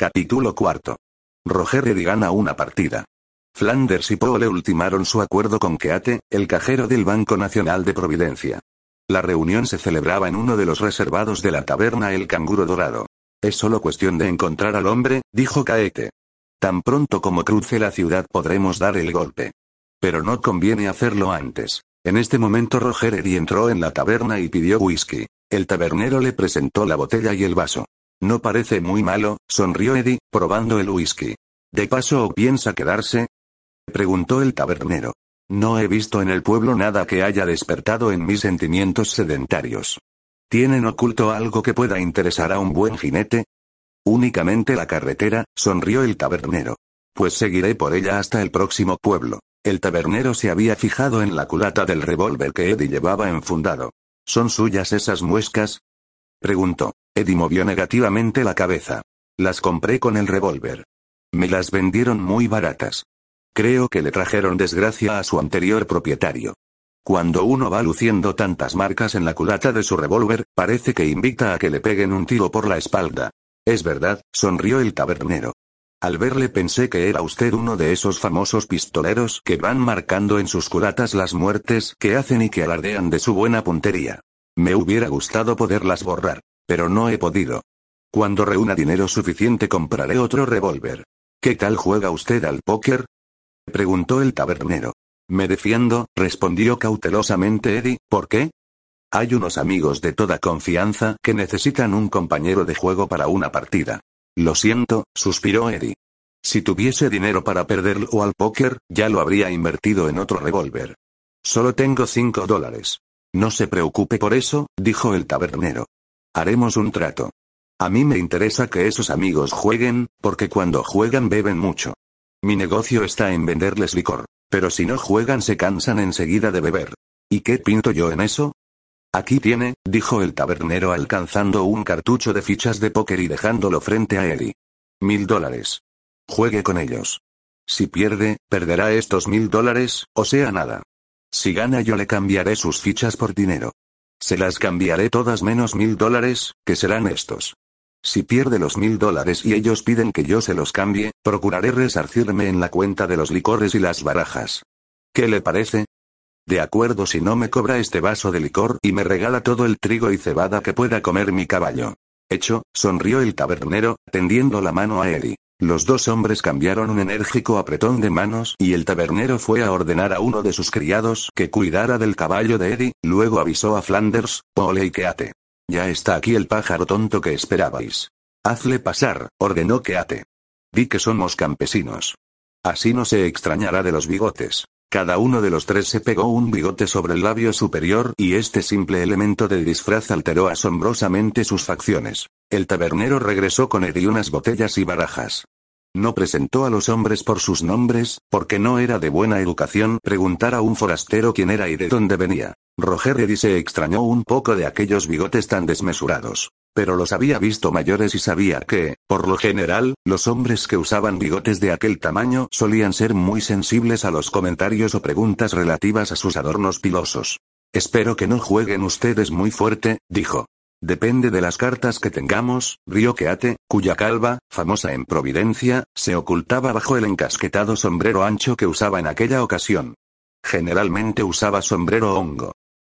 Capítulo cuarto. Roger gana una partida. Flanders y Poole ultimaron su acuerdo con Keate, el cajero del Banco Nacional de Providencia. La reunión se celebraba en uno de los reservados de la taberna El Canguro Dorado. Es solo cuestión de encontrar al hombre, dijo Kaete. Tan pronto como cruce la ciudad podremos dar el golpe. Pero no conviene hacerlo antes. En este momento Roger Eddy entró en la taberna y pidió whisky. El tabernero le presentó la botella y el vaso. No parece muy malo, sonrió Eddie, probando el whisky. ¿De paso o piensa quedarse? Preguntó el tabernero. No he visto en el pueblo nada que haya despertado en mis sentimientos sedentarios. ¿Tienen oculto algo que pueda interesar a un buen jinete? Únicamente la carretera, sonrió el tabernero. Pues seguiré por ella hasta el próximo pueblo. El tabernero se había fijado en la culata del revólver que Eddie llevaba enfundado. ¿Son suyas esas muescas? Preguntó. Eddie movió negativamente la cabeza. Las compré con el revólver. Me las vendieron muy baratas. Creo que le trajeron desgracia a su anterior propietario. Cuando uno va luciendo tantas marcas en la culata de su revólver, parece que invita a que le peguen un tiro por la espalda. Es verdad, sonrió el tabernero. Al verle pensé que era usted uno de esos famosos pistoleros que van marcando en sus culatas las muertes que hacen y que alardean de su buena puntería. Me hubiera gustado poderlas borrar. Pero no he podido. Cuando reúna dinero suficiente compraré otro revólver. ¿Qué tal juega usted al póker? preguntó el tabernero. Me defiendo, respondió cautelosamente Eddie, ¿por qué? Hay unos amigos de toda confianza que necesitan un compañero de juego para una partida. Lo siento, suspiró Eddie. Si tuviese dinero para perderlo al póker, ya lo habría invertido en otro revólver. Solo tengo cinco dólares. No se preocupe por eso, dijo el tabernero. Haremos un trato. A mí me interesa que esos amigos jueguen, porque cuando juegan beben mucho. Mi negocio está en venderles licor. Pero si no juegan se cansan enseguida de beber. ¿Y qué pinto yo en eso? Aquí tiene, dijo el tabernero alcanzando un cartucho de fichas de póker y dejándolo frente a Eddie. Mil dólares. Juegue con ellos. Si pierde, perderá estos mil dólares, o sea nada. Si gana yo le cambiaré sus fichas por dinero. Se las cambiaré todas menos mil dólares, que serán estos. Si pierde los mil dólares y ellos piden que yo se los cambie, procuraré resarcirme en la cuenta de los licores y las barajas. ¿Qué le parece? De acuerdo si no me cobra este vaso de licor y me regala todo el trigo y cebada que pueda comer mi caballo. Hecho, sonrió el tabernero, tendiendo la mano a Eddie. Los dos hombres cambiaron un enérgico apretón de manos y el tabernero fue a ordenar a uno de sus criados que cuidara del caballo de Eddie, luego avisó a Flanders, Pole y Keate. Ya está aquí el pájaro tonto que esperabais. Hazle pasar, ordenó Keate. Di que somos campesinos. Así no se extrañará de los bigotes. Cada uno de los tres se pegó un bigote sobre el labio superior y este simple elemento de disfraz alteró asombrosamente sus facciones. El tabernero regresó con Eddie unas botellas y barajas. No presentó a los hombres por sus nombres, porque no era de buena educación preguntar a un forastero quién era y de dónde venía. Roger Eddy se extrañó un poco de aquellos bigotes tan desmesurados. Pero los había visto mayores y sabía que, por lo general, los hombres que usaban bigotes de aquel tamaño solían ser muy sensibles a los comentarios o preguntas relativas a sus adornos pilosos. Espero que no jueguen ustedes muy fuerte, dijo. Depende de las cartas que tengamos, Río Keate, cuya calva, famosa en Providencia, se ocultaba bajo el encasquetado sombrero ancho que usaba en aquella ocasión. Generalmente usaba sombrero hongo.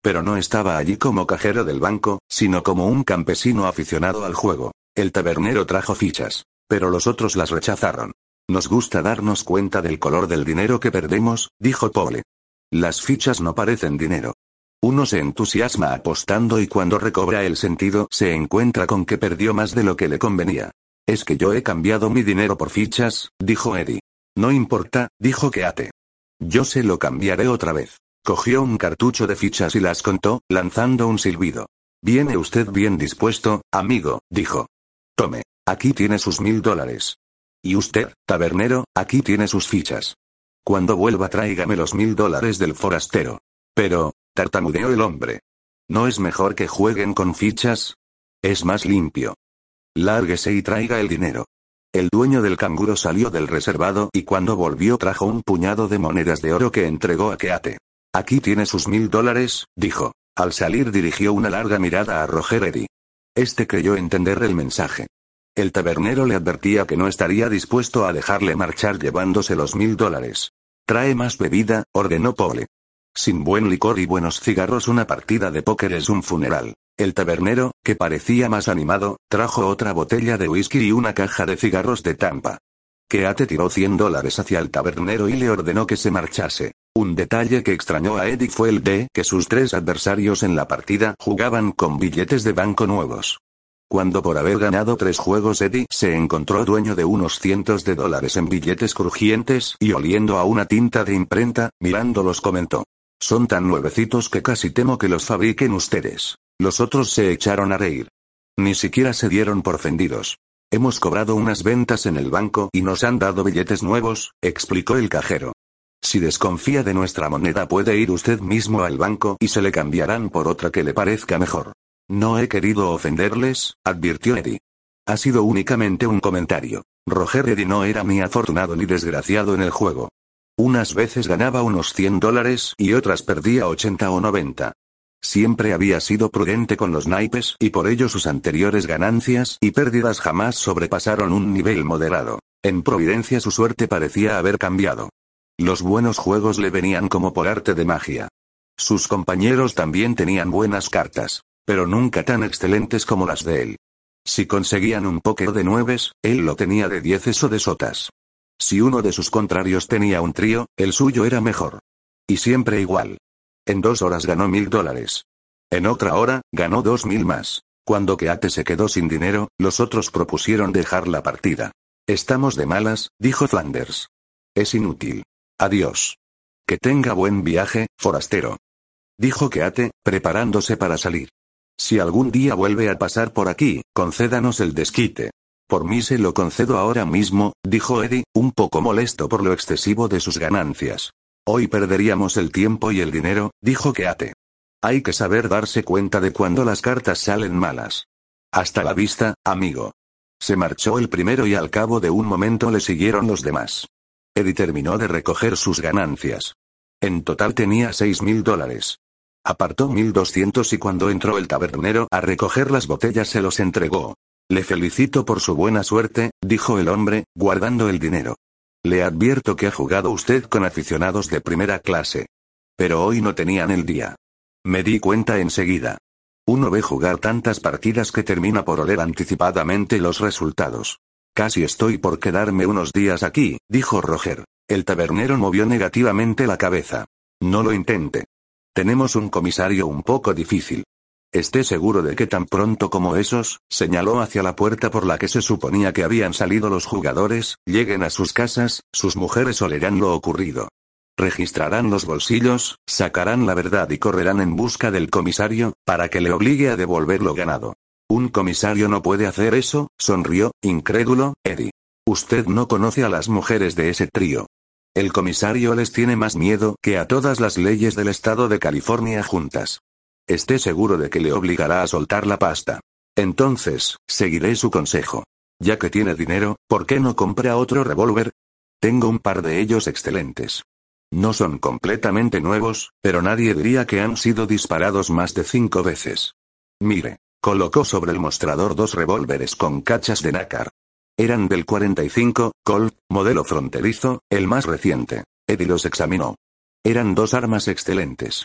Pero no estaba allí como cajero del banco, sino como un campesino aficionado al juego. El tabernero trajo fichas. Pero los otros las rechazaron. Nos gusta darnos cuenta del color del dinero que perdemos, dijo Pole. Las fichas no parecen dinero. Uno se entusiasma apostando y cuando recobra el sentido se encuentra con que perdió más de lo que le convenía. Es que yo he cambiado mi dinero por fichas, dijo Eddie. No importa, dijo Keate. Yo se lo cambiaré otra vez. Cogió un cartucho de fichas y las contó, lanzando un silbido. Viene usted bien dispuesto, amigo, dijo. Tome. Aquí tiene sus mil dólares. Y usted, tabernero, aquí tiene sus fichas. Cuando vuelva tráigame los mil dólares del forastero. Pero, tartamudeó el hombre. ¿No es mejor que jueguen con fichas? Es más limpio. Lárguese y traiga el dinero. El dueño del canguro salió del reservado y cuando volvió trajo un puñado de monedas de oro que entregó a Keate. Aquí tiene sus mil dólares, dijo. Al salir dirigió una larga mirada a Roger Eddy. Este creyó entender el mensaje. El tabernero le advertía que no estaría dispuesto a dejarle marchar llevándose los mil dólares. Trae más bebida, ordenó Pole. Sin buen licor y buenos cigarros una partida de póker es un funeral. El tabernero, que parecía más animado, trajo otra botella de whisky y una caja de cigarros de Tampa. Keate tiró 100 dólares hacia el tabernero y le ordenó que se marchase. Un detalle que extrañó a Eddie fue el de que sus tres adversarios en la partida jugaban con billetes de banco nuevos. Cuando por haber ganado tres juegos Eddie se encontró dueño de unos cientos de dólares en billetes crujientes y oliendo a una tinta de imprenta, mirándolos comentó. Son tan nuevecitos que casi temo que los fabriquen ustedes. Los otros se echaron a reír. Ni siquiera se dieron por ofendidos. Hemos cobrado unas ventas en el banco y nos han dado billetes nuevos, explicó el cajero. Si desconfía de nuestra moneda puede ir usted mismo al banco y se le cambiarán por otra que le parezca mejor. No he querido ofenderles, advirtió Eddie. Ha sido únicamente un comentario. Roger Eddie no era ni afortunado ni desgraciado en el juego. Unas veces ganaba unos 100 dólares y otras perdía 80 o 90. Siempre había sido prudente con los naipes y por ello sus anteriores ganancias y pérdidas jamás sobrepasaron un nivel moderado. En Providencia su suerte parecía haber cambiado. Los buenos juegos le venían como por arte de magia. Sus compañeros también tenían buenas cartas, pero nunca tan excelentes como las de él. Si conseguían un póker de nueves, él lo tenía de dieces o de sotas. Si uno de sus contrarios tenía un trío, el suyo era mejor. Y siempre igual. En dos horas ganó mil dólares. En otra hora, ganó dos mil más. Cuando Keate se quedó sin dinero, los otros propusieron dejar la partida. Estamos de malas, dijo Flanders. Es inútil. Adiós. Que tenga buen viaje, forastero. Dijo Keate, preparándose para salir. Si algún día vuelve a pasar por aquí, concédanos el desquite. Por mí se lo concedo ahora mismo, dijo Eddie, un poco molesto por lo excesivo de sus ganancias. Hoy perderíamos el tiempo y el dinero, dijo Keate. Hay que saber darse cuenta de cuando las cartas salen malas. Hasta la vista, amigo. Se marchó el primero y al cabo de un momento le siguieron los demás. Eddie terminó de recoger sus ganancias. En total tenía seis mil dólares. Apartó mil doscientos y cuando entró el tabernero a recoger las botellas se los entregó. Le felicito por su buena suerte, dijo el hombre, guardando el dinero. Le advierto que ha jugado usted con aficionados de primera clase. Pero hoy no tenían el día. Me di cuenta enseguida. Uno ve jugar tantas partidas que termina por oler anticipadamente los resultados. Casi estoy por quedarme unos días aquí, dijo Roger. El tabernero movió negativamente la cabeza. No lo intente. Tenemos un comisario un poco difícil. Esté seguro de que tan pronto como esos, señaló hacia la puerta por la que se suponía que habían salido los jugadores, lleguen a sus casas, sus mujeres olerán lo ocurrido. Registrarán los bolsillos, sacarán la verdad y correrán en busca del comisario, para que le obligue a devolver lo ganado. Un comisario no puede hacer eso, sonrió, incrédulo, Eddie. Usted no conoce a las mujeres de ese trío. El comisario les tiene más miedo que a todas las leyes del estado de California juntas. Esté seguro de que le obligará a soltar la pasta. Entonces, seguiré su consejo. Ya que tiene dinero, ¿por qué no compra otro revólver? Tengo un par de ellos excelentes. No son completamente nuevos, pero nadie diría que han sido disparados más de cinco veces. Mire, colocó sobre el mostrador dos revólveres con cachas de nácar. Eran del 45, Colt, modelo fronterizo, el más reciente. Eddie los examinó. Eran dos armas excelentes.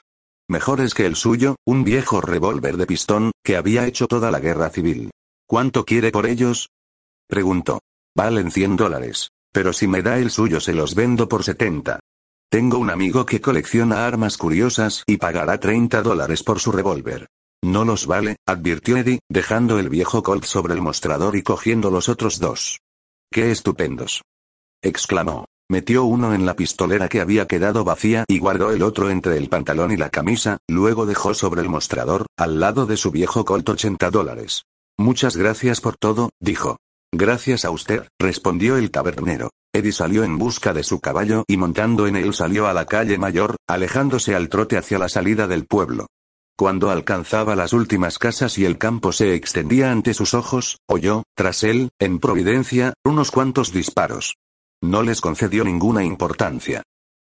Mejores que el suyo, un viejo revólver de pistón, que había hecho toda la guerra civil. ¿Cuánto quiere por ellos? Preguntó. Valen 100 dólares. Pero si me da el suyo se los vendo por 70. Tengo un amigo que colecciona armas curiosas y pagará 30 dólares por su revólver. No los vale, advirtió Eddie, dejando el viejo Colt sobre el mostrador y cogiendo los otros dos. ¡Qué estupendos! exclamó. Metió uno en la pistolera que había quedado vacía y guardó el otro entre el pantalón y la camisa, luego dejó sobre el mostrador, al lado de su viejo Colt 80 dólares. Muchas gracias por todo, dijo. Gracias a usted, respondió el tabernero. Eddie salió en busca de su caballo y montando en él salió a la calle mayor, alejándose al trote hacia la salida del pueblo. Cuando alcanzaba las últimas casas y el campo se extendía ante sus ojos, oyó, tras él, en Providencia, unos cuantos disparos. No les concedió ninguna importancia.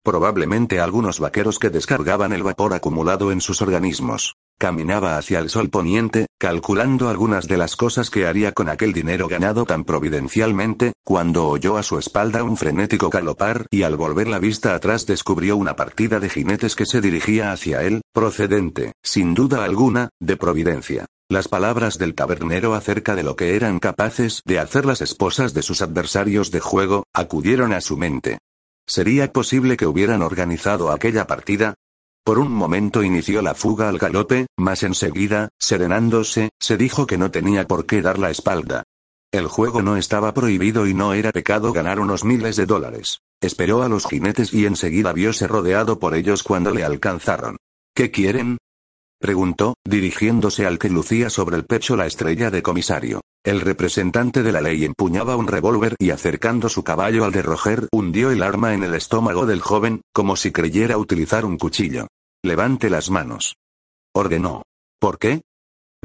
Probablemente algunos vaqueros que descargaban el vapor acumulado en sus organismos. Caminaba hacia el sol poniente, calculando algunas de las cosas que haría con aquel dinero ganado tan providencialmente, cuando oyó a su espalda un frenético galopar y al volver la vista atrás descubrió una partida de jinetes que se dirigía hacia él, procedente, sin duda alguna, de Providencia. Las palabras del tabernero acerca de lo que eran capaces de hacer las esposas de sus adversarios de juego, acudieron a su mente. ¿Sería posible que hubieran organizado aquella partida? Por un momento inició la fuga al galope, mas enseguida, serenándose, se dijo que no tenía por qué dar la espalda. El juego no estaba prohibido y no era pecado ganar unos miles de dólares. Esperó a los jinetes y enseguida viose rodeado por ellos cuando le alcanzaron. ¿Qué quieren? Preguntó, dirigiéndose al que lucía sobre el pecho la estrella de comisario. El representante de la ley empuñaba un revólver y acercando su caballo al de Roger hundió el arma en el estómago del joven, como si creyera utilizar un cuchillo. Levante las manos. Ordenó. ¿Por qué?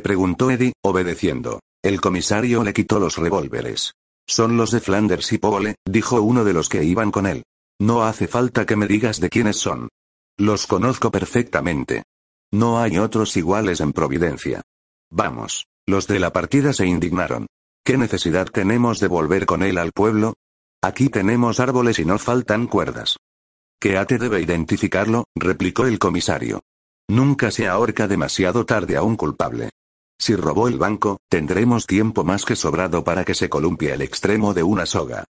preguntó Eddie, obedeciendo. El comisario le quitó los revólveres. Son los de Flanders y Pole, dijo uno de los que iban con él. No hace falta que me digas de quiénes son. Los conozco perfectamente. No hay otros iguales en Providencia. Vamos. Los de la partida se indignaron. ¿Qué necesidad tenemos de volver con él al pueblo? Aquí tenemos árboles y no faltan cuerdas. Ate debe identificarlo, replicó el comisario. Nunca se ahorca demasiado tarde a un culpable. Si robó el banco, tendremos tiempo más que sobrado para que se columpie el extremo de una soga.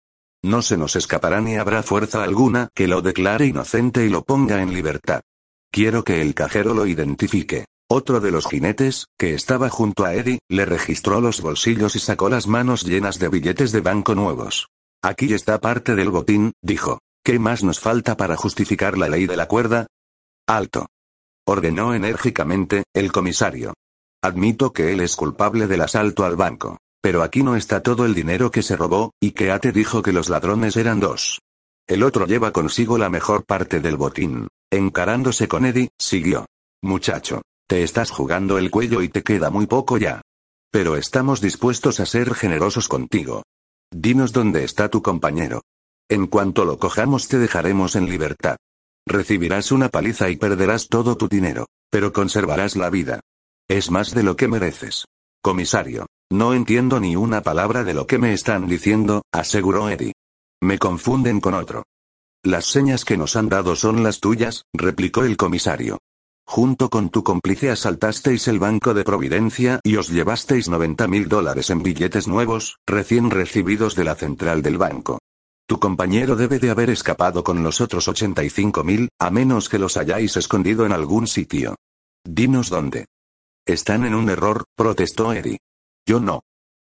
No se nos escapará ni habrá fuerza alguna que lo declare inocente y lo ponga en libertad. Quiero que el cajero lo identifique. Otro de los jinetes, que estaba junto a Eddie, le registró los bolsillos y sacó las manos llenas de billetes de banco nuevos. Aquí está parte del botín, dijo. ¿Qué más nos falta para justificar la ley de la cuerda? Alto. Ordenó enérgicamente, el comisario. Admito que él es culpable del asalto al banco. Pero aquí no está todo el dinero que se robó, y que Ate dijo que los ladrones eran dos. El otro lleva consigo la mejor parte del botín. Encarándose con Eddie, siguió. Muchacho, te estás jugando el cuello y te queda muy poco ya. Pero estamos dispuestos a ser generosos contigo. Dinos dónde está tu compañero. En cuanto lo cojamos te dejaremos en libertad. Recibirás una paliza y perderás todo tu dinero, pero conservarás la vida. Es más de lo que mereces. Comisario, no entiendo ni una palabra de lo que me están diciendo, aseguró Eddie. Me confunden con otro. Las señas que nos han dado son las tuyas, replicó el comisario. Junto con tu cómplice asaltasteis el Banco de Providencia y os llevasteis 90 mil dólares en billetes nuevos, recién recibidos de la central del banco. Tu compañero debe de haber escapado con los otros 85 mil, a menos que los hayáis escondido en algún sitio. Dinos dónde. Están en un error, protestó Eddie. Yo no.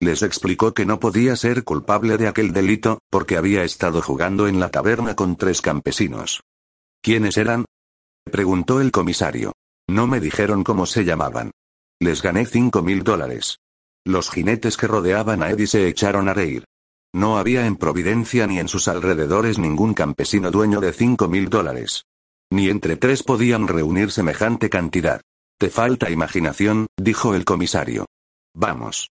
Les explicó que no podía ser culpable de aquel delito, porque había estado jugando en la taberna con tres campesinos. ¿Quiénes eran? preguntó el comisario. No me dijeron cómo se llamaban. Les gané cinco mil dólares. Los jinetes que rodeaban a Eddie se echaron a reír. No había en Providencia ni en sus alrededores ningún campesino dueño de cinco mil dólares. Ni entre tres podían reunir semejante cantidad. Te falta imaginación, dijo el comisario. Vamos.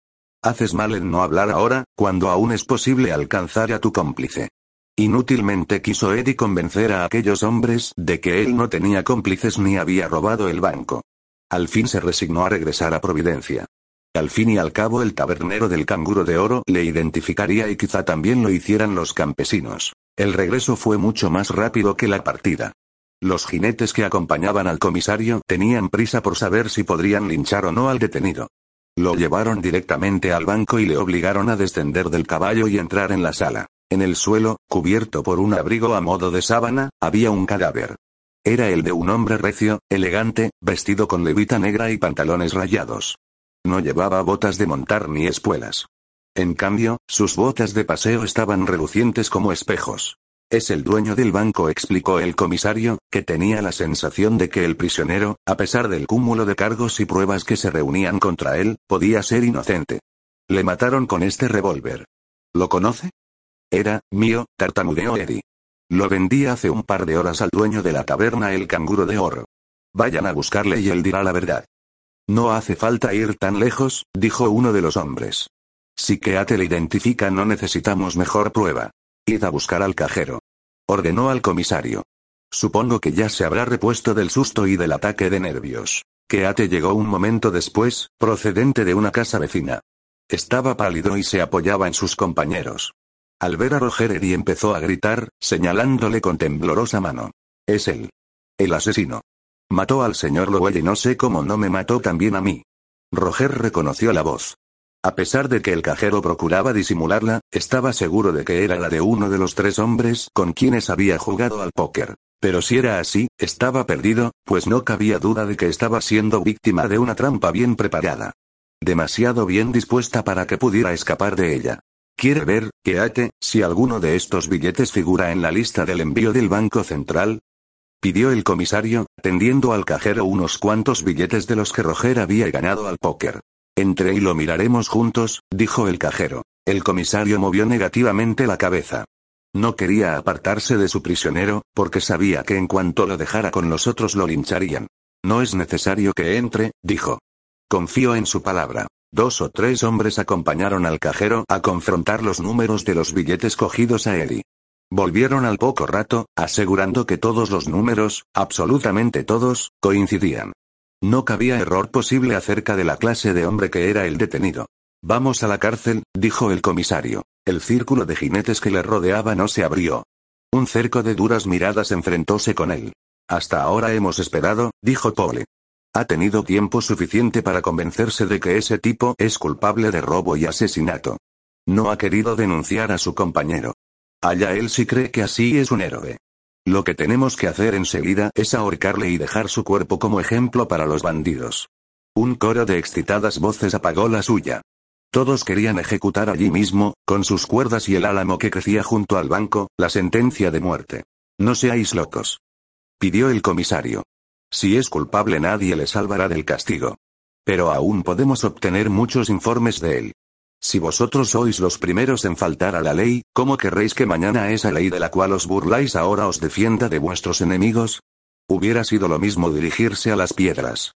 Haces mal en no hablar ahora, cuando aún es posible alcanzar a tu cómplice. Inútilmente quiso Eddie convencer a aquellos hombres de que él no tenía cómplices ni había robado el banco. Al fin se resignó a regresar a Providencia. Al fin y al cabo el tabernero del canguro de oro le identificaría y quizá también lo hicieran los campesinos. El regreso fue mucho más rápido que la partida. Los jinetes que acompañaban al comisario tenían prisa por saber si podrían linchar o no al detenido. Lo llevaron directamente al banco y le obligaron a descender del caballo y entrar en la sala. En el suelo, cubierto por un abrigo a modo de sábana, había un cadáver. Era el de un hombre recio, elegante, vestido con levita negra y pantalones rayados. No llevaba botas de montar ni espuelas. En cambio, sus botas de paseo estaban relucientes como espejos. Es el dueño del banco, explicó el comisario, que tenía la sensación de que el prisionero, a pesar del cúmulo de cargos y pruebas que se reunían contra él, podía ser inocente. Le mataron con este revólver. ¿Lo conoce? Era, mío, tartamudeó Eddie. Lo vendí hace un par de horas al dueño de la taberna el canguro de oro. Vayan a buscarle y él dirá la verdad. No hace falta ir tan lejos, dijo uno de los hombres. Si Keate le identifica no necesitamos mejor prueba. Id a buscar al cajero. Ordenó al comisario. Supongo que ya se habrá repuesto del susto y del ataque de nervios. Keate llegó un momento después, procedente de una casa vecina. Estaba pálido y se apoyaba en sus compañeros. Al ver a Roger Eddy empezó a gritar, señalándole con temblorosa mano. Es él. El asesino. Mató al señor Lowell y no sé cómo no me mató también a mí. Roger reconoció la voz. A pesar de que el cajero procuraba disimularla, estaba seguro de que era la de uno de los tres hombres con quienes había jugado al póker. Pero si era así, estaba perdido, pues no cabía duda de que estaba siendo víctima de una trampa bien preparada. Demasiado bien dispuesta para que pudiera escapar de ella. ¿Quiere ver, Keate, si alguno de estos billetes figura en la lista del envío del Banco Central? Pidió el comisario, tendiendo al cajero unos cuantos billetes de los que Roger había ganado al póker. Entre y lo miraremos juntos, dijo el cajero. El comisario movió negativamente la cabeza. No quería apartarse de su prisionero, porque sabía que en cuanto lo dejara con los otros lo lincharían. No es necesario que entre, dijo. Confío en su palabra. Dos o tres hombres acompañaron al cajero a confrontar los números de los billetes cogidos a Eddie. Volvieron al poco rato, asegurando que todos los números, absolutamente todos, coincidían. No cabía error posible acerca de la clase de hombre que era el detenido. Vamos a la cárcel, dijo el comisario. El círculo de jinetes que le rodeaba no se abrió. Un cerco de duras miradas enfrentóse con él. Hasta ahora hemos esperado, dijo Pole. Ha tenido tiempo suficiente para convencerse de que ese tipo es culpable de robo y asesinato. No ha querido denunciar a su compañero. Allá él sí cree que así es un héroe. Lo que tenemos que hacer enseguida es ahorcarle y dejar su cuerpo como ejemplo para los bandidos. Un coro de excitadas voces apagó la suya. Todos querían ejecutar allí mismo, con sus cuerdas y el álamo que crecía junto al banco, la sentencia de muerte. No seáis locos. Pidió el comisario. Si es culpable nadie le salvará del castigo. Pero aún podemos obtener muchos informes de él. Si vosotros sois los primeros en faltar a la ley, ¿cómo querréis que mañana esa ley de la cual os burláis ahora os defienda de vuestros enemigos? Hubiera sido lo mismo dirigirse a las piedras.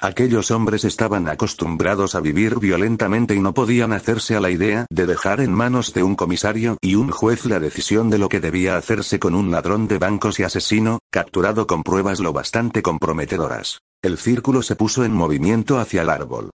Aquellos hombres estaban acostumbrados a vivir violentamente y no podían hacerse a la idea de dejar en manos de un comisario y un juez la decisión de lo que debía hacerse con un ladrón de bancos y asesino, capturado con pruebas lo bastante comprometedoras. El círculo se puso en movimiento hacia el árbol.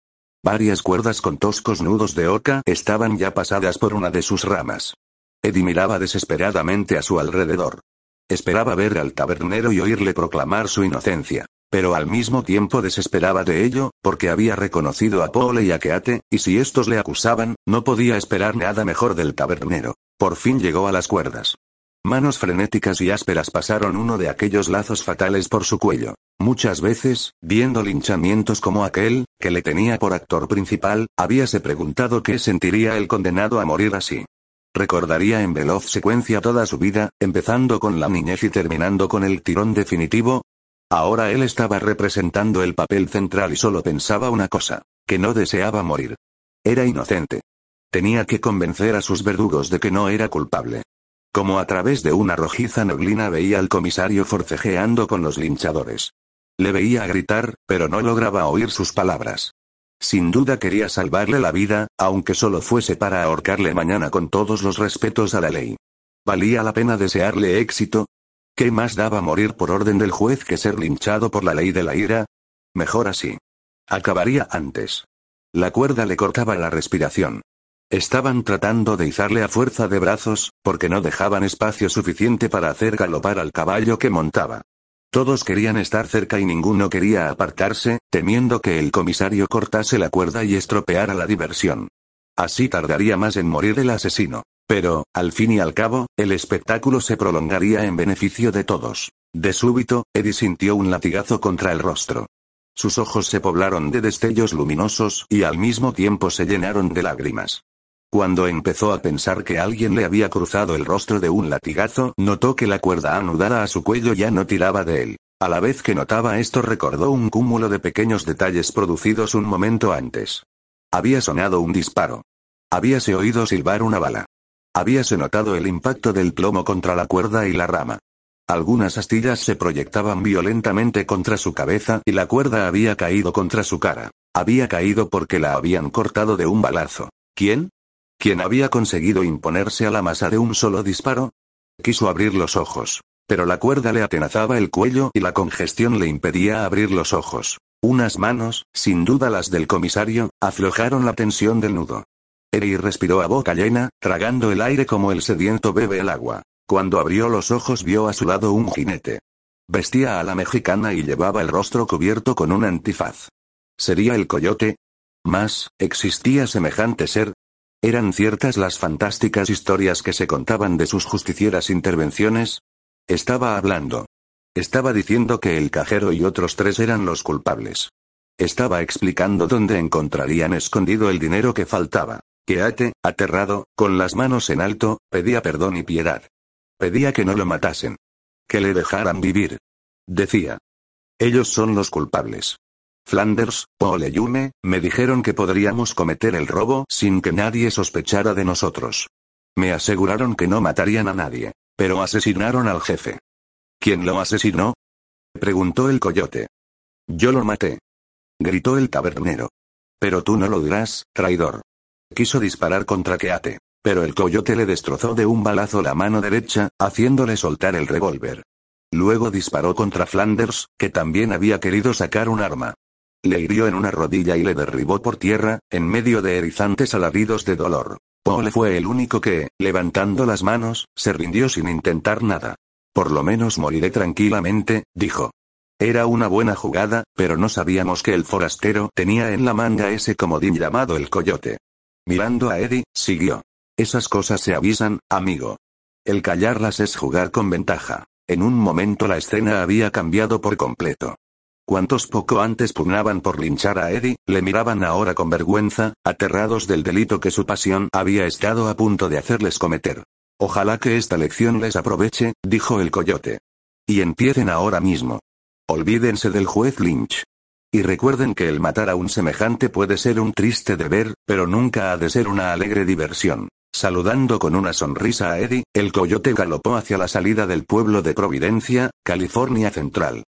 Varias cuerdas con toscos nudos de oca estaban ya pasadas por una de sus ramas. Eddie miraba desesperadamente a su alrededor. Esperaba ver al tabernero y oírle proclamar su inocencia. Pero al mismo tiempo desesperaba de ello, porque había reconocido a Paul y a Keate, y si estos le acusaban, no podía esperar nada mejor del tabernero. Por fin llegó a las cuerdas. Manos frenéticas y ásperas pasaron uno de aquellos lazos fatales por su cuello. Muchas veces, viendo linchamientos como aquel, que le tenía por actor principal, habíase preguntado qué sentiría el condenado a morir así. Recordaría en veloz secuencia toda su vida, empezando con la niñez y terminando con el tirón definitivo, Ahora él estaba representando el papel central y solo pensaba una cosa, que no deseaba morir. Era inocente. Tenía que convencer a sus verdugos de que no era culpable. Como a través de una rojiza neblina veía al comisario forcejeando con los linchadores. Le veía gritar, pero no lograba oír sus palabras. Sin duda quería salvarle la vida, aunque solo fuese para ahorcarle mañana con todos los respetos a la ley. ¿Valía la pena desearle éxito? ¿Qué más daba morir por orden del juez que ser linchado por la ley de la ira? Mejor así. Acabaría antes. La cuerda le cortaba la respiración. Estaban tratando de izarle a fuerza de brazos, porque no dejaban espacio suficiente para hacer galopar al caballo que montaba. Todos querían estar cerca y ninguno quería apartarse, temiendo que el comisario cortase la cuerda y estropeara la diversión. Así tardaría más en morir el asesino. Pero, al fin y al cabo, el espectáculo se prolongaría en beneficio de todos. De súbito, Eddie sintió un latigazo contra el rostro. Sus ojos se poblaron de destellos luminosos y al mismo tiempo se llenaron de lágrimas. Cuando empezó a pensar que alguien le había cruzado el rostro de un latigazo, notó que la cuerda anudada a su cuello ya no tiraba de él. A la vez que notaba esto recordó un cúmulo de pequeños detalles producidos un momento antes. Había sonado un disparo. Habíase oído silbar una bala. Habíase notado el impacto del plomo contra la cuerda y la rama. Algunas astillas se proyectaban violentamente contra su cabeza y la cuerda había caído contra su cara. Había caído porque la habían cortado de un balazo. ¿Quién? ¿Quién había conseguido imponerse a la masa de un solo disparo? Quiso abrir los ojos. Pero la cuerda le atenazaba el cuello y la congestión le impedía abrir los ojos. Unas manos, sin duda las del comisario, aflojaron la tensión del nudo. Eri respiró a boca llena, tragando el aire como el sediento bebe el agua. Cuando abrió los ojos vio a su lado un jinete. Vestía a la mexicana y llevaba el rostro cubierto con un antifaz. ¿Sería el coyote? Más, ¿existía semejante ser? ¿Eran ciertas las fantásticas historias que se contaban de sus justicieras intervenciones? Estaba hablando. Estaba diciendo que el cajero y otros tres eran los culpables. Estaba explicando dónde encontrarían escondido el dinero que faltaba. Que Ate, aterrado, con las manos en alto, pedía perdón y piedad. Pedía que no lo matasen. Que le dejaran vivir. Decía. Ellos son los culpables. Flanders, Yume, me dijeron que podríamos cometer el robo sin que nadie sospechara de nosotros. Me aseguraron que no matarían a nadie. Pero asesinaron al jefe. ¿Quién lo asesinó? preguntó el coyote. Yo lo maté. Gritó el tabernero. Pero tú no lo dirás, traidor. Quiso disparar contra Keate. Pero el coyote le destrozó de un balazo la mano derecha, haciéndole soltar el revólver. Luego disparó contra Flanders, que también había querido sacar un arma. Le hirió en una rodilla y le derribó por tierra, en medio de erizantes alaridos de dolor. Paul fue el único que, levantando las manos, se rindió sin intentar nada. Por lo menos moriré tranquilamente, dijo. Era una buena jugada, pero no sabíamos que el forastero tenía en la manga ese comodín llamado el coyote. Mirando a Eddie, siguió. Esas cosas se avisan, amigo. El callarlas es jugar con ventaja. En un momento la escena había cambiado por completo. Cuantos poco antes pugnaban por linchar a Eddie, le miraban ahora con vergüenza, aterrados del delito que su pasión había estado a punto de hacerles cometer. Ojalá que esta lección les aproveche, dijo el coyote. Y empiecen ahora mismo. Olvídense del juez Lynch. Y recuerden que el matar a un semejante puede ser un triste deber, pero nunca ha de ser una alegre diversión. Saludando con una sonrisa a Eddie, el coyote galopó hacia la salida del pueblo de Providencia, California Central.